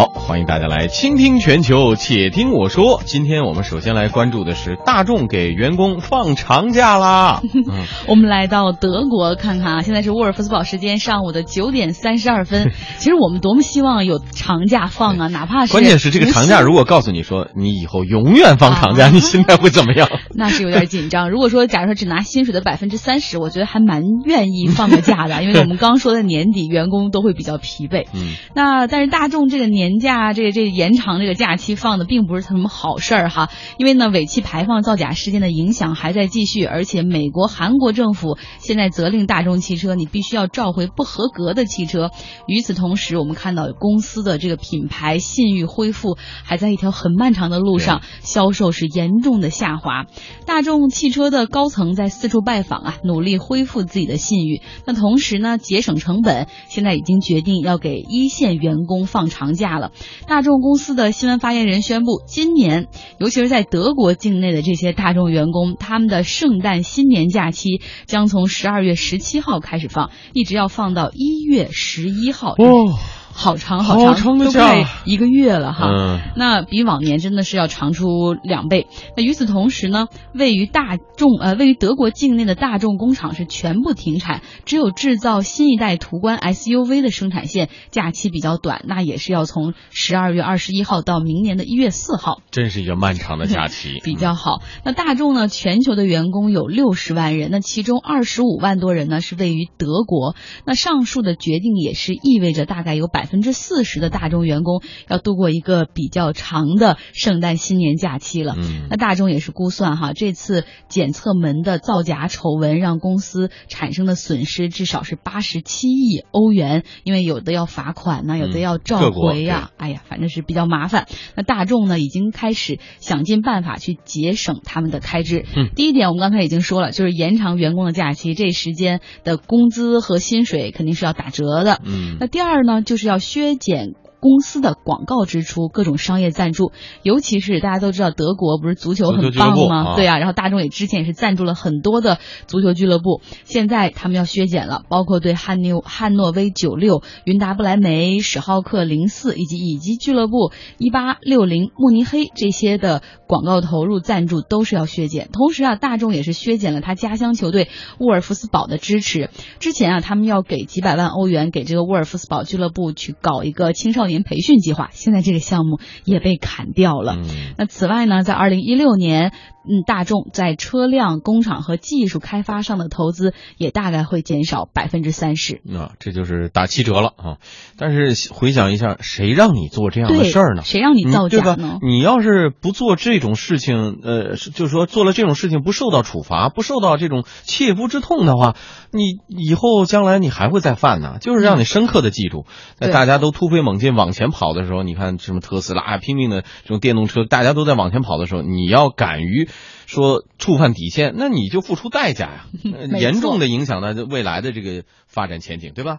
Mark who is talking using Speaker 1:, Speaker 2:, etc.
Speaker 1: 好，欢迎大家来倾听全球，且听我说。今天我们首先来关注的是大众给员工放长假啦。
Speaker 2: 嗯、我们来到德国看看啊，现在是沃尔夫斯堡时间上午的九点三十二分。其实我们多么希望有长假放啊，哪怕是
Speaker 1: 关键是这个长假，如果告诉你说你以后永远放长假，
Speaker 2: 啊、
Speaker 1: 你心态会怎么样？
Speaker 2: 那是有点紧张。如果说假如说只拿薪水的百分之三十，我觉得还蛮愿意放个假的，因为我们刚说的年底员工都会比较疲惫。
Speaker 1: 嗯，
Speaker 2: 那但是大众这个年假，这个这个、延长这个假期放的并不是什么好事儿哈，因为呢尾气排放造假事件的影响还在继续，而且美国、韩国政府现在责令大众汽车你必须要召回不合格的汽车。与此同时，我们看到公司的这个品牌信誉恢复还在一条很漫长的路上，销售是严重的下滑。大众汽车的高层在四处拜访啊，努力恢复自己的信誉。那同时呢，节省成本，现在已经决定要给一线员工放长假了。大众公司的新闻发言人宣布，今年尤其是在德国境内的这些大众员工，他们的圣诞新年假期将从十二月十七号开始放，一直要放到一月十一号。
Speaker 1: 哦。
Speaker 2: 好长好
Speaker 1: 长，长
Speaker 2: 都快一个月了哈。
Speaker 1: 嗯，
Speaker 2: 那比往年真的是要长出两倍。那与此同时呢，位于大众呃位于德国境内的大众工厂是全部停产，只有制造新一代途观 SUV 的生产线假期比较短，那也是要从十二月二十一号到明年的一月四号。
Speaker 1: 真是一个漫长的假期，
Speaker 2: 比较好。那大众呢，全球的员工有六十万人，那其中二十五万多人呢是位于德国。那上述的决定也是意味着大概有百。百分之四十的大众员工要度过一个比较长的圣诞新年假期了。
Speaker 1: 嗯，
Speaker 2: 那大众也是估算哈，这次检测门的造假丑闻让公司产生的损失至少是八十七亿欧元，因为有的要罚款呢，有的要召回呀、啊，哎呀，反正是比较麻烦。那大众呢，已经开始想尽办法去节省他们的开支。
Speaker 1: 嗯，
Speaker 2: 第一点我们刚才已经说了，就是延长员工的假期，这时间的工资和薪水肯定是要打折的。
Speaker 1: 嗯，
Speaker 2: 那第二呢，就是要削减公司的广告支出，各种商业赞助，尤其是大家都知道德国不是足球很棒吗？
Speaker 1: 啊
Speaker 2: 对啊，然后大众也之前也是赞助了很多的足球俱乐部，现在他们要削减了，包括对汉纽汉诺威九六、云达不莱梅、史浩克零四以及乙级俱乐部一八六零慕尼黑这些的广告投入赞助都是要削减。同时啊，大众也是削减了他家乡球队沃尔夫斯堡的支持。之前啊，他们要给几百万欧元给这个沃尔夫斯堡俱乐部去搞一个青少年培训计划，现在这个项目也被砍掉了。
Speaker 1: 嗯、
Speaker 2: 那此外呢，在二零一六年，嗯，大众在车辆、工厂和技术开发上的投资也大概会减少百分之三十。
Speaker 1: 那、啊、这就是打七折了啊！但是回想一下，谁让你做这样的事儿呢？
Speaker 2: 谁让你造假
Speaker 1: 呢、
Speaker 2: 嗯？
Speaker 1: 你要是不做这种事情，呃，就是说做了这种事情不受到处罚，不受到这种切肤之痛的话，你以后将来你还会再犯呢。就是让你深刻的记住，在、
Speaker 2: 嗯、
Speaker 1: 大家都突飞猛进往前跑的时候，你看什么特斯拉拼命的这种电动车，大家都在往前跑的时候，你要敢于说触犯底线，那你就付出代价呀、啊，严重的影响到未来的这个发展前景，对吧？